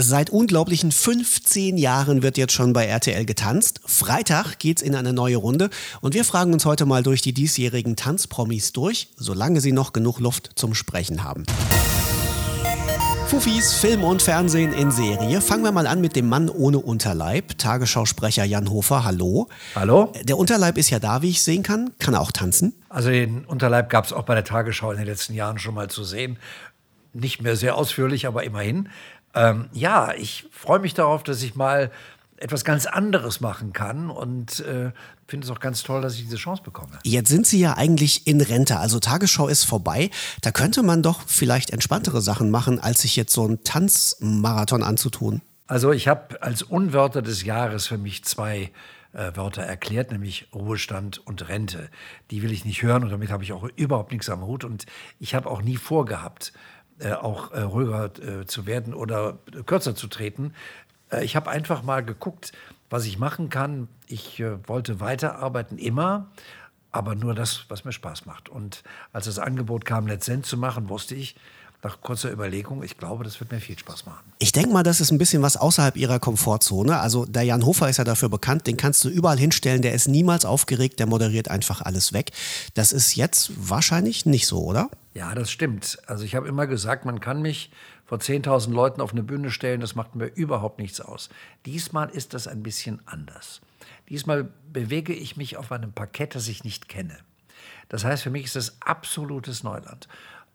Seit unglaublichen 15 Jahren wird jetzt schon bei RTL getanzt. Freitag geht's in eine neue Runde und wir fragen uns heute mal durch die diesjährigen Tanzpromis durch, solange sie noch genug Luft zum Sprechen haben. Fufis, Film und Fernsehen in Serie. Fangen wir mal an mit dem Mann ohne Unterleib. Tagesschausprecher Jan Hofer, hallo. Hallo. Der Unterleib ist ja da, wie ich sehen kann. Kann er auch tanzen? Also den Unterleib gab es auch bei der Tagesschau in den letzten Jahren schon mal zu sehen. Nicht mehr sehr ausführlich, aber immerhin. Ähm, ja, ich freue mich darauf, dass ich mal etwas ganz anderes machen kann und äh, finde es auch ganz toll, dass ich diese Chance bekomme. Jetzt sind Sie ja eigentlich in Rente, also Tagesschau ist vorbei. Da könnte man doch vielleicht entspanntere Sachen machen, als sich jetzt so einen Tanzmarathon anzutun. Also ich habe als Unwörter des Jahres für mich zwei äh, Wörter erklärt, nämlich Ruhestand und Rente. Die will ich nicht hören und damit habe ich auch überhaupt nichts am Hut und ich habe auch nie vorgehabt, äh, auch äh, ruhiger äh, zu werden oder kürzer zu treten. Äh, ich habe einfach mal geguckt, was ich machen kann. Ich äh, wollte weiterarbeiten immer, aber nur das, was mir Spaß macht. Und als das Angebot kam, Let's Dance zu machen, wusste ich, nach kurzer Überlegung, ich glaube, das wird mir viel Spaß machen. Ich denke mal, das ist ein bisschen was außerhalb Ihrer Komfortzone. Also der Jan Hofer ist ja dafür bekannt, den kannst du überall hinstellen, der ist niemals aufgeregt, der moderiert einfach alles weg. Das ist jetzt wahrscheinlich nicht so, oder? Ja, das stimmt. Also ich habe immer gesagt, man kann mich vor 10.000 Leuten auf eine Bühne stellen, das macht mir überhaupt nichts aus. Diesmal ist das ein bisschen anders. Diesmal bewege ich mich auf einem Parkett, das ich nicht kenne. Das heißt, für mich ist das absolutes Neuland.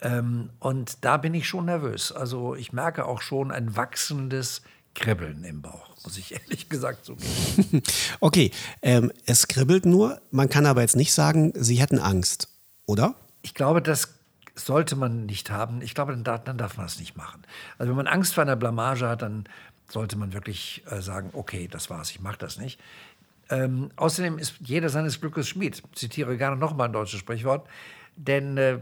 Ähm, und da bin ich schon nervös. Also ich merke auch schon ein wachsendes Kribbeln im Bauch, muss ich ehrlich gesagt zugeben. okay, ähm, es kribbelt nur. Man kann aber jetzt nicht sagen, Sie hätten Angst, oder? Ich glaube, das sollte man nicht haben. Ich glaube, dann darf, dann darf man das nicht machen. Also wenn man Angst vor einer Blamage hat, dann sollte man wirklich äh, sagen, okay, das war's, ich mache das nicht. Ähm, außerdem ist jeder seines Glückes Schmied. Ich zitiere gerne nochmal ein deutsches Sprichwort. Denn äh,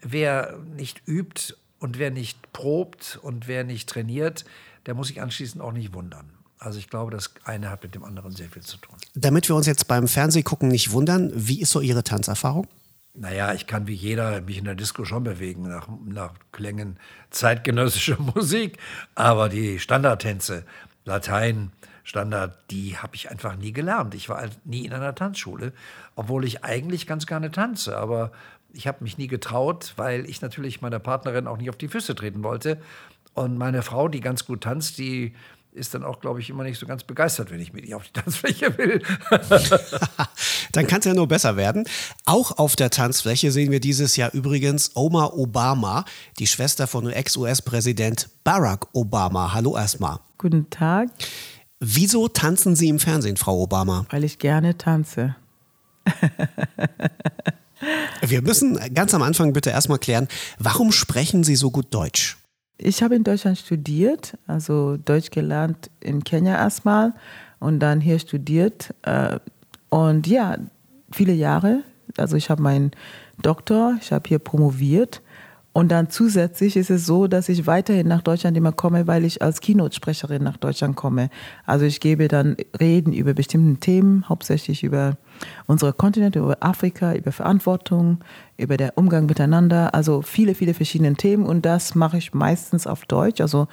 wer nicht übt und wer nicht probt und wer nicht trainiert, der muss sich anschließend auch nicht wundern. Also ich glaube, das eine hat mit dem anderen sehr viel zu tun. Damit wir uns jetzt beim Fernsehgucken nicht wundern, wie ist so Ihre Tanzerfahrung? Naja, ich kann wie jeder mich in der Disco schon bewegen, nach, nach Klängen zeitgenössischer Musik. Aber die Standardtänze, Latein, Standard, die habe ich einfach nie gelernt. Ich war nie in einer Tanzschule, obwohl ich eigentlich ganz gerne tanze. Aber ich habe mich nie getraut, weil ich natürlich meiner Partnerin auch nicht auf die Füße treten wollte. Und meine Frau, die ganz gut tanzt, die ist dann auch, glaube ich, immer nicht so ganz begeistert, wenn ich mit ihr auf die Tanzfläche will. dann kann es ja nur besser werden. Auch auf der Tanzfläche sehen wir dieses Jahr übrigens Omar Obama, die Schwester von Ex-US-Präsident Barack Obama. Hallo erstmal. Guten Tag. Wieso tanzen Sie im Fernsehen, Frau Obama? Weil ich gerne tanze. Wir müssen ganz am Anfang bitte erstmal klären, warum sprechen Sie so gut Deutsch? Ich habe in Deutschland studiert, also Deutsch gelernt in Kenia erstmal und dann hier studiert. Äh, und ja, viele Jahre. Also ich habe meinen Doktor, ich habe hier promoviert und dann zusätzlich ist es so, dass ich weiterhin nach Deutschland immer komme, weil ich als Keynote-Sprecherin nach Deutschland komme. Also ich gebe dann Reden über bestimmte Themen, hauptsächlich über unsere Kontinente, über Afrika, über Verantwortung, über den Umgang miteinander. Also viele, viele verschiedene Themen und das mache ich meistens auf Deutsch. Also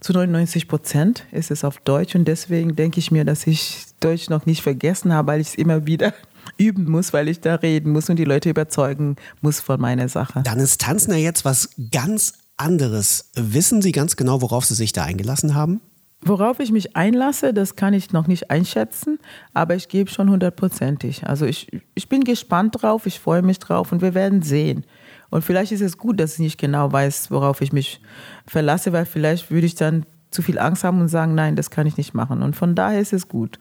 zu 99 Prozent ist es auf Deutsch und deswegen denke ich mir, dass ich Deutsch noch nicht vergessen habe, weil ich es immer wieder üben muss, weil ich da reden muss und die Leute überzeugen muss von meiner Sache. Dann ist Tanzen ja jetzt was ganz anderes. Wissen Sie ganz genau, worauf Sie sich da eingelassen haben? Worauf ich mich einlasse, das kann ich noch nicht einschätzen, aber ich gebe schon hundertprozentig. Also ich, ich bin gespannt drauf, ich freue mich drauf und wir werden sehen. Und vielleicht ist es gut, dass ich nicht genau weiß, worauf ich mich verlasse, weil vielleicht würde ich dann zu viel Angst haben und sagen, nein, das kann ich nicht machen. Und von daher ist es gut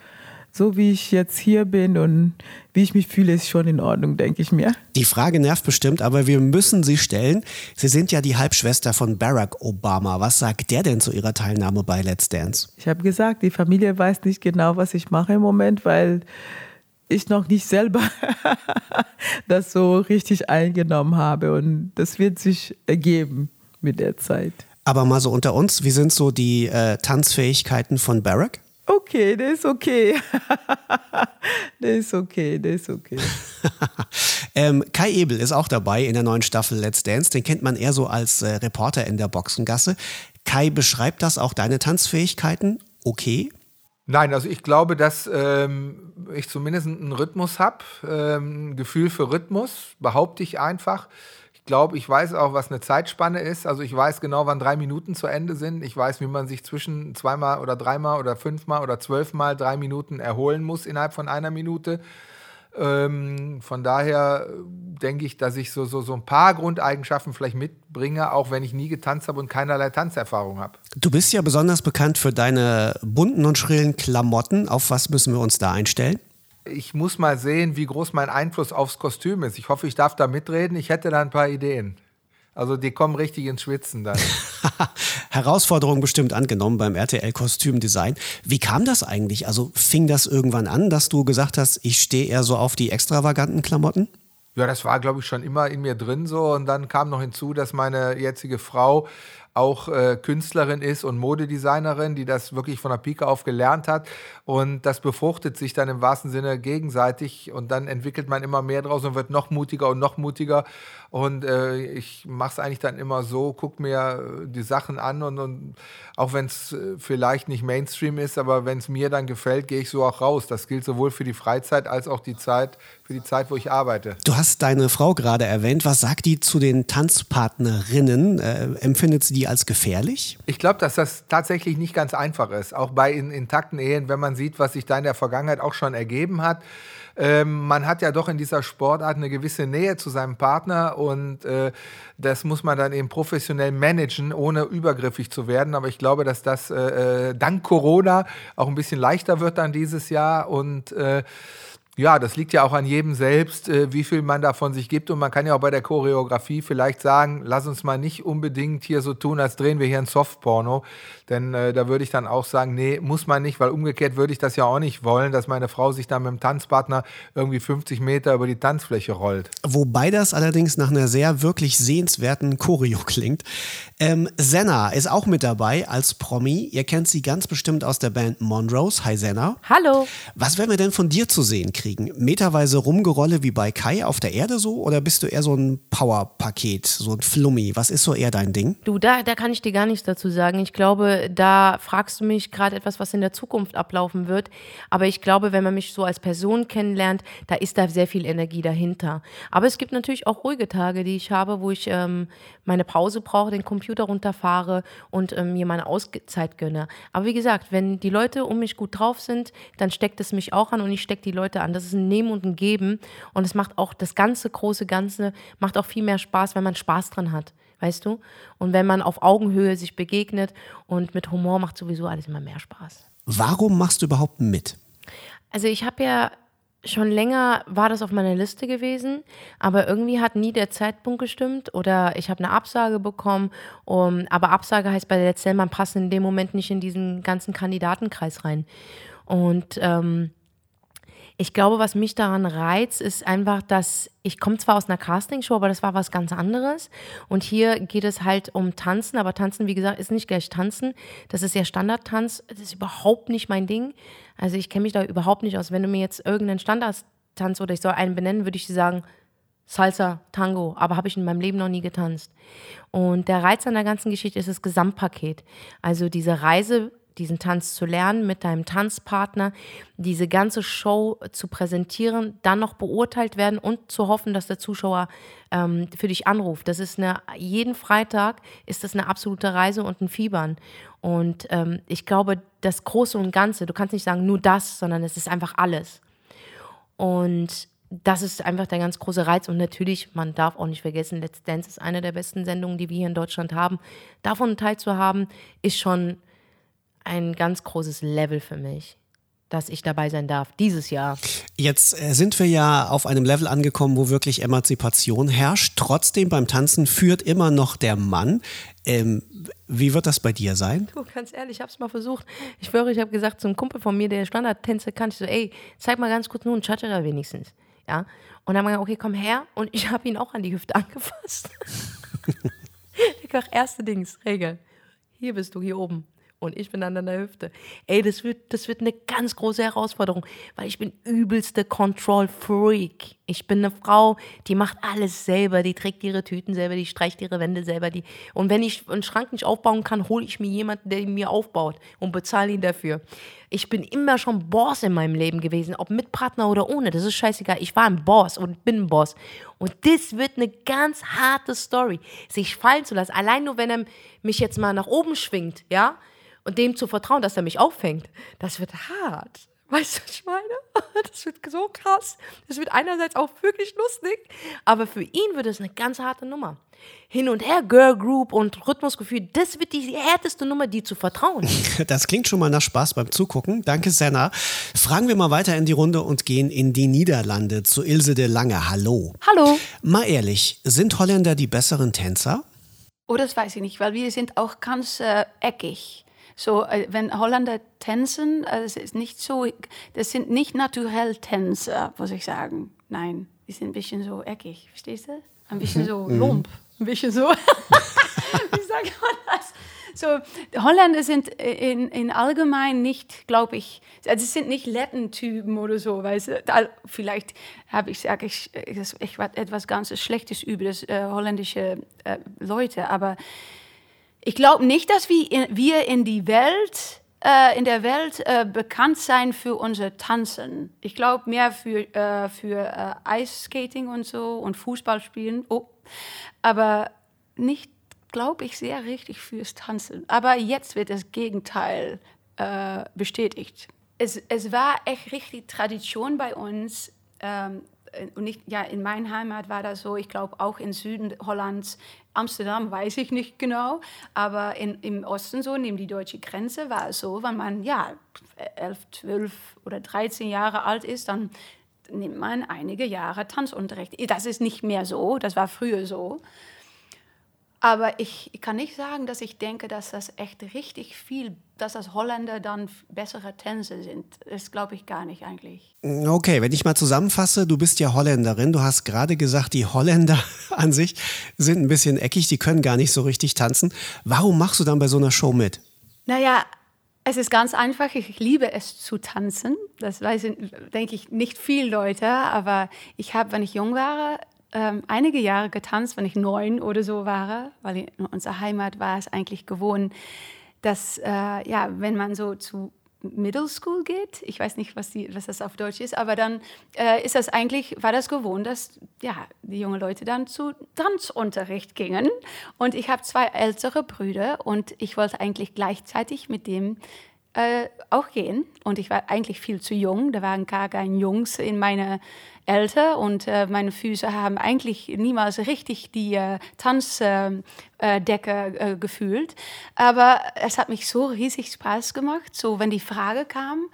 so wie ich jetzt hier bin und wie ich mich fühle, ist schon in Ordnung, denke ich mir. Die Frage nervt bestimmt, aber wir müssen sie stellen. Sie sind ja die Halbschwester von Barack Obama. Was sagt der denn zu Ihrer Teilnahme bei Let's Dance? Ich habe gesagt, die Familie weiß nicht genau, was ich mache im Moment, weil ich noch nicht selber das so richtig eingenommen habe. Und das wird sich ergeben mit der Zeit. Aber mal so unter uns, wie sind so die äh, Tanzfähigkeiten von Barack? Okay, der ist okay. der ist okay, der ist okay. ähm, Kai Ebel ist auch dabei in der neuen Staffel Let's Dance. Den kennt man eher so als äh, Reporter in der Boxengasse. Kai, beschreibt das auch deine Tanzfähigkeiten? Okay. Nein, also ich glaube, dass ähm, ich zumindest einen Rhythmus habe, ähm, ein Gefühl für Rhythmus, behaupte ich einfach. Ich glaube, ich weiß auch, was eine Zeitspanne ist. Also ich weiß genau, wann drei Minuten zu Ende sind. Ich weiß, wie man sich zwischen zweimal oder dreimal oder fünfmal oder zwölfmal drei Minuten erholen muss innerhalb von einer Minute. Ähm, von daher denke ich, dass ich so, so, so ein paar Grundeigenschaften vielleicht mitbringe, auch wenn ich nie getanzt habe und keinerlei Tanzerfahrung habe. Du bist ja besonders bekannt für deine bunten und schrillen Klamotten. Auf was müssen wir uns da einstellen? Ich muss mal sehen, wie groß mein Einfluss aufs Kostüm ist. Ich hoffe, ich darf da mitreden. Ich hätte da ein paar Ideen. Also die kommen richtig ins Schwitzen dann. Herausforderung bestimmt angenommen beim RTL Kostümdesign. Wie kam das eigentlich? Also fing das irgendwann an, dass du gesagt hast, ich stehe eher so auf die extravaganten Klamotten? Ja, das war, glaube ich, schon immer in mir drin so. Und dann kam noch hinzu, dass meine jetzige Frau auch äh, Künstlerin ist und Modedesignerin, die das wirklich von der Pike auf gelernt hat. Und das befruchtet sich dann im wahrsten Sinne gegenseitig. Und dann entwickelt man immer mehr draus und wird noch mutiger und noch mutiger. Und äh, ich mache es eigentlich dann immer so, gucke mir äh, die Sachen an und, und auch wenn es äh, vielleicht nicht Mainstream ist, aber wenn es mir dann gefällt, gehe ich so auch raus. Das gilt sowohl für die Freizeit als auch die Zeit, für die Zeit, wo ich arbeite. Du hast deine Frau gerade erwähnt. Was sagt die zu den Tanzpartnerinnen? Äh, empfindet sie die als gefährlich? Ich glaube, dass das tatsächlich nicht ganz einfach ist. Auch bei in, intakten Ehen, wenn man sieht, was sich da in der Vergangenheit auch schon ergeben hat. Ähm, man hat ja doch in dieser Sportart eine gewisse Nähe zu seinem Partner und äh, das muss man dann eben professionell managen, ohne übergriffig zu werden. Aber ich glaube, dass das äh, äh dank Corona auch ein bisschen leichter wird dann dieses Jahr und äh, ja, das liegt ja auch an jedem selbst, äh, wie viel man davon sich gibt. Und man kann ja auch bei der Choreografie vielleicht sagen, lass uns mal nicht unbedingt hier so tun, als drehen wir hier ein Softporno. Denn äh, da würde ich dann auch sagen, nee, muss man nicht, weil umgekehrt würde ich das ja auch nicht wollen, dass meine Frau sich dann mit dem Tanzpartner irgendwie 50 Meter über die Tanzfläche rollt. Wobei das allerdings nach einer sehr wirklich sehenswerten Choreo klingt. Ähm, Senna ist auch mit dabei als Promi. Ihr kennt sie ganz bestimmt aus der Band Monrose. Hi Senna. Hallo. Was werden wir denn von dir zu sehen kriegen? Meterweise Rumgerolle wie bei Kai auf der Erde so oder bist du eher so ein Powerpaket, so ein Flummi? Was ist so eher dein Ding? Du, da, da kann ich dir gar nichts dazu sagen. Ich glaube, da fragst du mich gerade etwas, was in der Zukunft ablaufen wird. Aber ich glaube, wenn man mich so als Person kennenlernt, da ist da sehr viel Energie dahinter. Aber es gibt natürlich auch ruhige Tage, die ich habe, wo ich ähm, meine Pause brauche, den Computer runterfahre und ähm, mir meine Auszeit gönne. Aber wie gesagt, wenn die Leute um mich gut drauf sind, dann steckt es mich auch an und ich stecke die Leute an. Das ist ein Nehmen und ein Geben und es macht auch das ganze große Ganze macht auch viel mehr Spaß, wenn man Spaß dran hat, weißt du? Und wenn man auf Augenhöhe sich begegnet und mit Humor macht sowieso alles immer mehr Spaß. Warum machst du überhaupt mit? Also ich habe ja schon länger war das auf meiner Liste gewesen, aber irgendwie hat nie der Zeitpunkt gestimmt oder ich habe eine Absage bekommen. Um, aber Absage heißt bei der Zell, man passt in dem Moment nicht in diesen ganzen Kandidatenkreis rein. Und ähm, ich glaube, was mich daran reizt, ist einfach, dass ich komme zwar aus einer Castingshow, aber das war was ganz anderes. Und hier geht es halt um Tanzen, aber Tanzen, wie gesagt, ist nicht gleich Tanzen. Das ist ja Standardtanz. Das ist überhaupt nicht mein Ding. Also ich kenne mich da überhaupt nicht aus. Wenn du mir jetzt irgendeinen Standardtanz oder ich soll einen benennen, würde ich sagen, Salsa, Tango, aber habe ich in meinem Leben noch nie getanzt. Und der Reiz an der ganzen Geschichte ist das Gesamtpaket. Also diese Reise diesen Tanz zu lernen mit deinem Tanzpartner, diese ganze Show zu präsentieren, dann noch beurteilt werden und zu hoffen, dass der Zuschauer ähm, für dich anruft. Das ist eine, jeden Freitag ist das eine absolute Reise und ein Fiebern. Und ähm, ich glaube, das Große und Ganze, du kannst nicht sagen nur das, sondern es ist einfach alles. Und das ist einfach der ganz große Reiz. Und natürlich, man darf auch nicht vergessen, Let's Dance ist eine der besten Sendungen, die wir hier in Deutschland haben. Davon teilzuhaben, ist schon ein ganz großes Level für mich dass ich dabei sein darf, dieses Jahr. Jetzt äh, sind wir ja auf einem Level angekommen, wo wirklich Emanzipation herrscht. Trotzdem beim Tanzen führt immer noch der Mann. Ähm, wie wird das bei dir sein? Du, ganz ehrlich, ich habe es mal versucht. Ich schwöre, ich habe gesagt zum Kumpel von mir, der Standardtänze kann, ich so, ey, zeig mal ganz kurz nur einen Cha-Cha wenigstens. Ja? Und dann haben wir gesagt, okay, komm her. Und ich habe ihn auch an die Hüfte angefasst. ich dachte, erste Dings, Regel. Hier bist du, hier oben. Und ich bin an deiner Hüfte. Ey, das wird, das wird eine ganz große Herausforderung, weil ich bin übelste Control Freak. Ich bin eine Frau, die macht alles selber, die trägt ihre Tüten selber, die streicht ihre Wände selber, die und wenn ich einen Schrank nicht aufbauen kann, hole ich mir jemanden, der ihn mir aufbaut und bezahle ihn dafür. Ich bin immer schon Boss in meinem Leben gewesen, ob mit Partner oder ohne, das ist scheißegal. Ich war ein Boss und bin ein Boss. Und das wird eine ganz harte Story, sich fallen zu lassen. Allein nur, wenn er mich jetzt mal nach oben schwingt, ja, und dem zu vertrauen, dass er mich auffängt, das wird hart. Weißt du, was ich meine? Das wird so krass. Das wird einerseits auch wirklich lustig, aber für ihn wird es eine ganz harte Nummer. Hin und her, Girl Group und Rhythmusgefühl, das wird die härteste Nummer, die zu vertrauen. Das klingt schon mal nach Spaß beim Zugucken. Danke, Senna. Fragen wir mal weiter in die Runde und gehen in die Niederlande zu Ilse de Lange. Hallo. Hallo. Mal ehrlich, sind Holländer die besseren Tänzer? Oh, das weiß ich nicht, weil wir sind auch ganz äh, eckig. So, äh, wenn Holländer tänzen, äh, das ist nicht so, das sind nicht naturell Tänzer, muss ich sagen. Nein, die sind ein bisschen so eckig, verstehst du? Ein bisschen so lump, ein bisschen so, wie sagt man das? So, Holländer sind in, in allgemein nicht, glaube ich, also es sind nicht Lettentypen oder so, weißt du? Da, vielleicht habe ich, sage ich, echt etwas ganz Schlechtes über das äh, holländische äh, Leute, aber ich glaube nicht, dass wir in, wir in die Welt äh, in der Welt äh, bekannt sein für unser Tanzen. Ich glaube mehr für, äh, für äh, Eiskating und so und Fußballspielen. Oh. Aber nicht, glaube ich, sehr richtig fürs Tanzen. Aber jetzt wird das Gegenteil äh, bestätigt. Es, es war echt richtig Tradition bei uns. Ähm, und nicht, ja, in meiner Heimat war das so, ich glaube auch im Süden Hollands, Amsterdam weiß ich nicht genau, aber in, im Osten so, neben die deutsche Grenze, war es so, wenn man ja 11, 12 oder 13 Jahre alt ist, dann nimmt man einige Jahre Tanzunterricht. Das ist nicht mehr so, das war früher so. Aber ich, ich, kann nicht sagen, dass ich denke, dass das echt richtig viel, dass das Holländer dann bessere Tänze sind. Das glaube ich gar nicht eigentlich. Okay, wenn ich mal zusammenfasse, du bist ja Holländerin. Du hast gerade gesagt, die Holländer an sich sind ein bisschen eckig, die können gar nicht so richtig tanzen. Warum machst du dann bei so einer Show mit? Naja, es ist ganz einfach. Ich liebe es zu tanzen. Das weiß, denke ich, nicht viele Leute. Aber ich habe, wenn ich jung war, ähm, einige Jahre getanzt, wenn ich neun oder so war, weil in unserer Heimat war es eigentlich gewohnt, dass, äh, ja, wenn man so zu Middle School geht, ich weiß nicht, was, die, was das auf Deutsch ist, aber dann äh, ist das eigentlich, war das gewohnt, dass ja, die jungen Leute dann zu Tanzunterricht gingen. Und ich habe zwei ältere Brüder und ich wollte eigentlich gleichzeitig mit dem äh, auch gehen. Und ich war eigentlich viel zu jung. Da waren gar keine Jungs in meiner Alter und äh, meine Füße haben eigentlich niemals richtig die äh, Tanzdecke äh, äh, gefühlt. Aber es hat mich so riesig Spaß gemacht. So, wenn die Frage kam,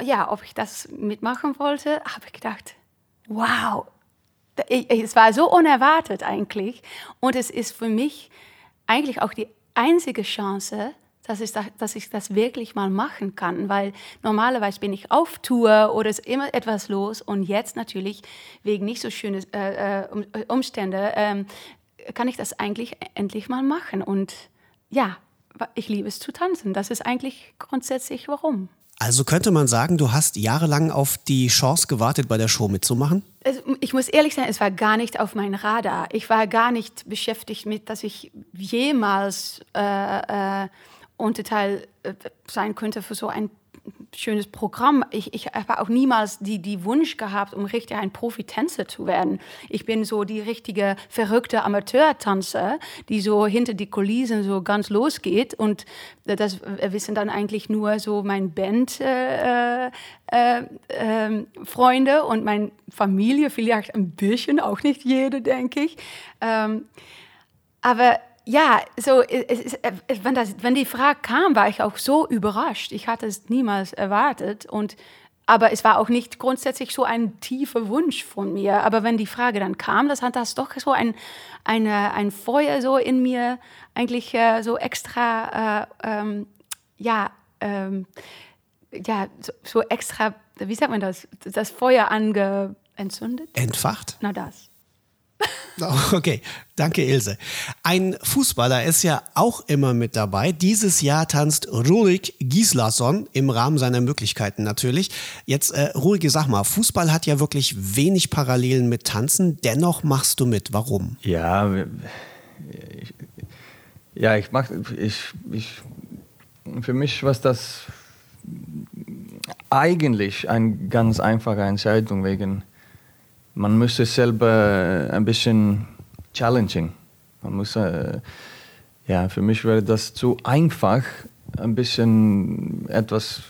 ja, ob ich das mitmachen wollte, habe ich gedacht, wow, es war so unerwartet eigentlich. Und es ist für mich eigentlich auch die einzige Chance, dass ich, das, dass ich das wirklich mal machen kann, weil normalerweise bin ich auf Tour oder ist immer etwas los und jetzt natürlich wegen nicht so schönen äh, äh, Umstände ähm, kann ich das eigentlich endlich mal machen und ja, ich liebe es zu tanzen. Das ist eigentlich grundsätzlich warum. Also könnte man sagen, du hast jahrelang auf die Chance gewartet, bei der Show mitzumachen? Ich muss ehrlich sein, es war gar nicht auf mein Radar. Ich war gar nicht beschäftigt mit, dass ich jemals äh, äh, Unterteil äh, sein könnte für so ein schönes Programm. Ich, ich habe auch niemals die, die Wunsch gehabt, um richtig ein Profitänzer zu werden. Ich bin so die richtige verrückte Amateurtanzer, die so hinter die Kulissen so ganz losgeht. Und das wissen dann eigentlich nur so mein Band äh, äh, äh, und meine Familie, vielleicht ein bisschen, auch nicht jede, denke ich. Ähm, aber ja, so, es, es, wenn, das, wenn die Frage kam, war ich auch so überrascht. Ich hatte es niemals erwartet. Und, aber es war auch nicht grundsätzlich so ein tiefer Wunsch von mir. Aber wenn die Frage dann kam, das hat das doch so ein, eine, ein Feuer so in mir eigentlich äh, so extra, äh, ähm, ja, ähm, ja, so, so, extra, wie sagt man das, das Feuer ange entzündet? Entfacht? Na das. Okay, danke Ilse. Ein Fußballer ist ja auch immer mit dabei. Dieses Jahr tanzt Rurik Gislason im Rahmen seiner Möglichkeiten natürlich. Jetzt, äh, Rurik, sag mal, Fußball hat ja wirklich wenig Parallelen mit Tanzen. Dennoch machst du mit. Warum? Ja, ich, ja, ich mach, ich, ich, für mich war das eigentlich eine ganz einfache Entscheidung wegen man müsste selber ein bisschen challenging. Man muss, äh, ja, für mich wäre das zu einfach, ein bisschen etwas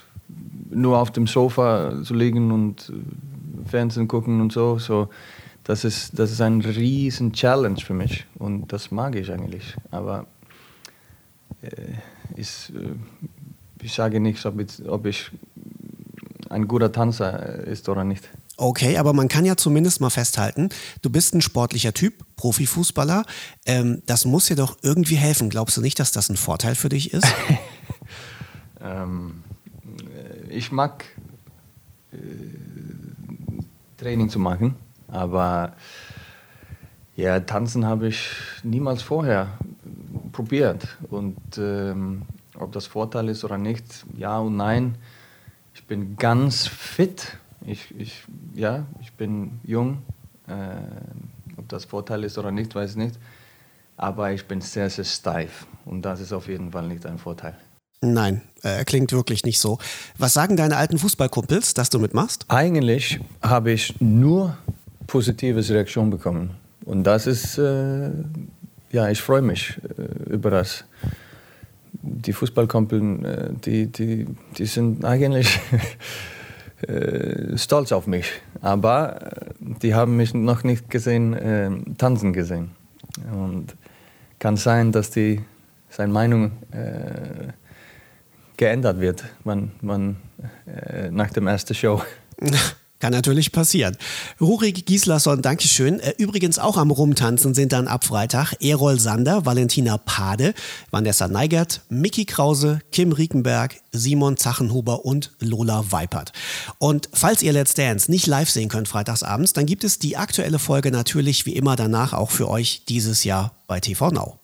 nur auf dem Sofa zu liegen und Fernsehen gucken und so. so das, ist, das ist ein riesen Challenge für mich und das mag ich eigentlich. Aber äh, ist, äh, ich sage nicht, ob ich, ob ich ein guter Tanzer ist oder nicht. Okay, aber man kann ja zumindest mal festhalten, du bist ein sportlicher Typ, Profifußballer. Ähm, das muss dir doch irgendwie helfen. Glaubst du nicht, dass das ein Vorteil für dich ist? ähm, ich mag äh, Training zu machen, aber ja, tanzen habe ich niemals vorher probiert. Und ähm, ob das Vorteil ist oder nicht, ja und nein. Ich bin ganz fit ich, ich, ja, ich bin jung. Äh, ob das Vorteil ist oder nicht, weiß ich nicht. Aber ich bin sehr, sehr steif. Und das ist auf jeden Fall nicht ein Vorteil. Nein, äh, klingt wirklich nicht so. Was sagen deine alten Fußballkumpels, dass du mitmachst? Eigentlich habe ich nur positives Reaktion bekommen. Und das ist, äh, ja, ich freue mich äh, über das. Die Fußballkumpeln, äh, die, die, die sind eigentlich äh, stolz auf mich. Aber äh, die haben mich noch nicht gesehen, äh, tanzen gesehen. Und kann sein, dass die seine Meinung äh, geändert wird, man, man, äh, nach dem ersten Show. Kann natürlich passieren. Rurik Gislason, Dankeschön. Äh, übrigens auch am Rumtanzen sind dann ab Freitag Erol Sander, Valentina Pade, Vanessa Neigert, Mickey Krause, Kim Riekenberg, Simon Zachenhuber und Lola Weipert. Und falls ihr Let's Dance nicht live sehen könnt freitagsabends, dann gibt es die aktuelle Folge natürlich wie immer danach auch für euch dieses Jahr bei TV Now.